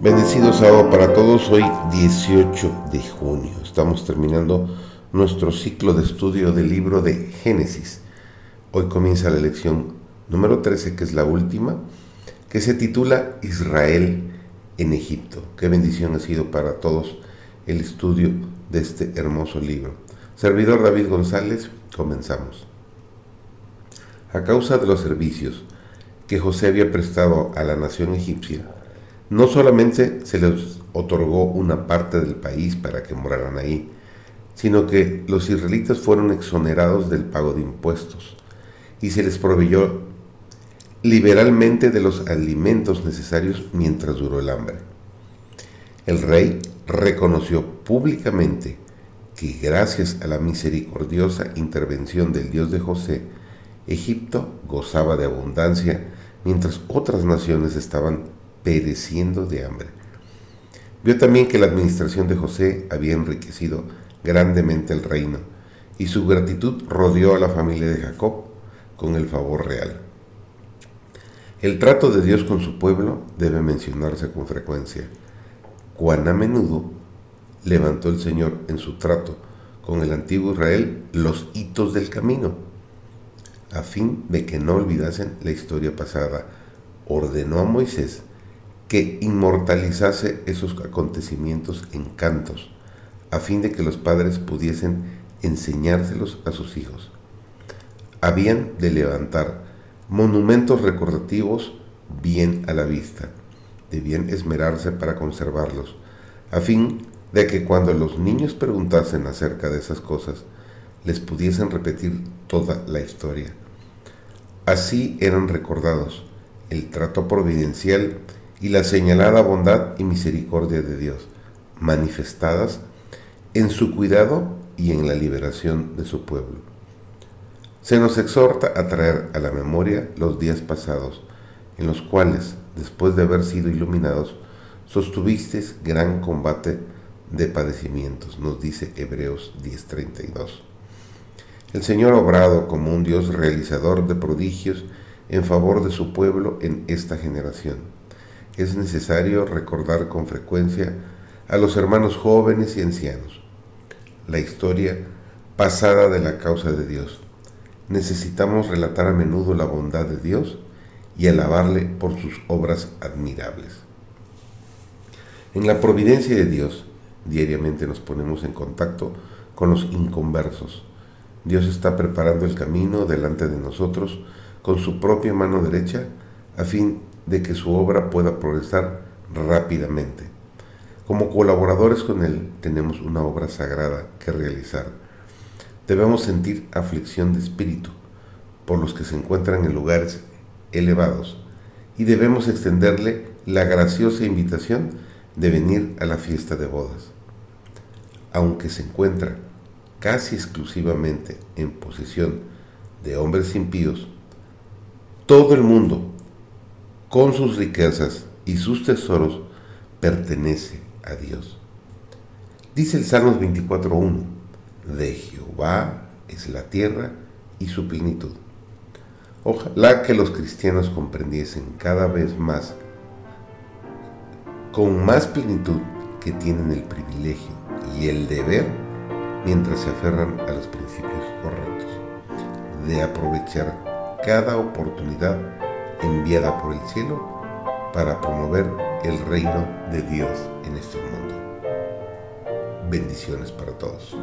Bendecido sábado para todos, hoy 18 de junio. Estamos terminando nuestro ciclo de estudio del libro de Génesis. Hoy comienza la lección número 13, que es la última, que se titula Israel en Egipto. Qué bendición ha sido para todos el estudio de este hermoso libro. Servidor David González, comenzamos. A causa de los servicios que José había prestado a la nación egipcia, no solamente se les otorgó una parte del país para que moraran ahí, sino que los israelitas fueron exonerados del pago de impuestos y se les proveyó liberalmente de los alimentos necesarios mientras duró el hambre. El rey reconoció públicamente que gracias a la misericordiosa intervención del Dios de José, Egipto gozaba de abundancia mientras otras naciones estaban pereciendo de hambre. Vio también que la administración de José había enriquecido grandemente el reino, y su gratitud rodeó a la familia de Jacob con el favor real. El trato de Dios con su pueblo debe mencionarse con frecuencia. Cuán a menudo levantó el Señor en su trato con el antiguo Israel los hitos del camino, a fin de que no olvidasen la historia pasada. Ordenó a Moisés que inmortalizase esos acontecimientos en cantos, a fin de que los padres pudiesen enseñárselos a sus hijos. Habían de levantar monumentos recordativos bien a la vista, debían esmerarse para conservarlos, a fin de que cuando los niños preguntasen acerca de esas cosas, les pudiesen repetir toda la historia. Así eran recordados el trato providencial y la señalada bondad y misericordia de Dios, manifestadas en su cuidado y en la liberación de su pueblo. Se nos exhorta a traer a la memoria los días pasados, en los cuales, después de haber sido iluminados, sostuvisteis gran combate de padecimientos, nos dice Hebreos 10:32. El Señor obrado como un Dios realizador de prodigios en favor de su pueblo en esta generación es necesario recordar con frecuencia a los hermanos jóvenes y ancianos la historia pasada de la causa de Dios. Necesitamos relatar a menudo la bondad de Dios y alabarle por sus obras admirables. En la providencia de Dios, diariamente nos ponemos en contacto con los inconversos. Dios está preparando el camino delante de nosotros con su propia mano derecha a fin de que su obra pueda progresar rápidamente. Como colaboradores con Él tenemos una obra sagrada que realizar. Debemos sentir aflicción de espíritu por los que se encuentran en lugares elevados y debemos extenderle la graciosa invitación de venir a la fiesta de bodas. Aunque se encuentra casi exclusivamente en posesión de hombres impíos, todo el mundo con sus riquezas y sus tesoros, pertenece a Dios. Dice el Salmos 24.1, de Jehová es la tierra y su plenitud. Ojalá que los cristianos comprendiesen cada vez más, con más plenitud, que tienen el privilegio y el deber, mientras se aferran a los principios correctos, de aprovechar cada oportunidad enviada por el cielo para promover el reino de Dios en este mundo. Bendiciones para todos.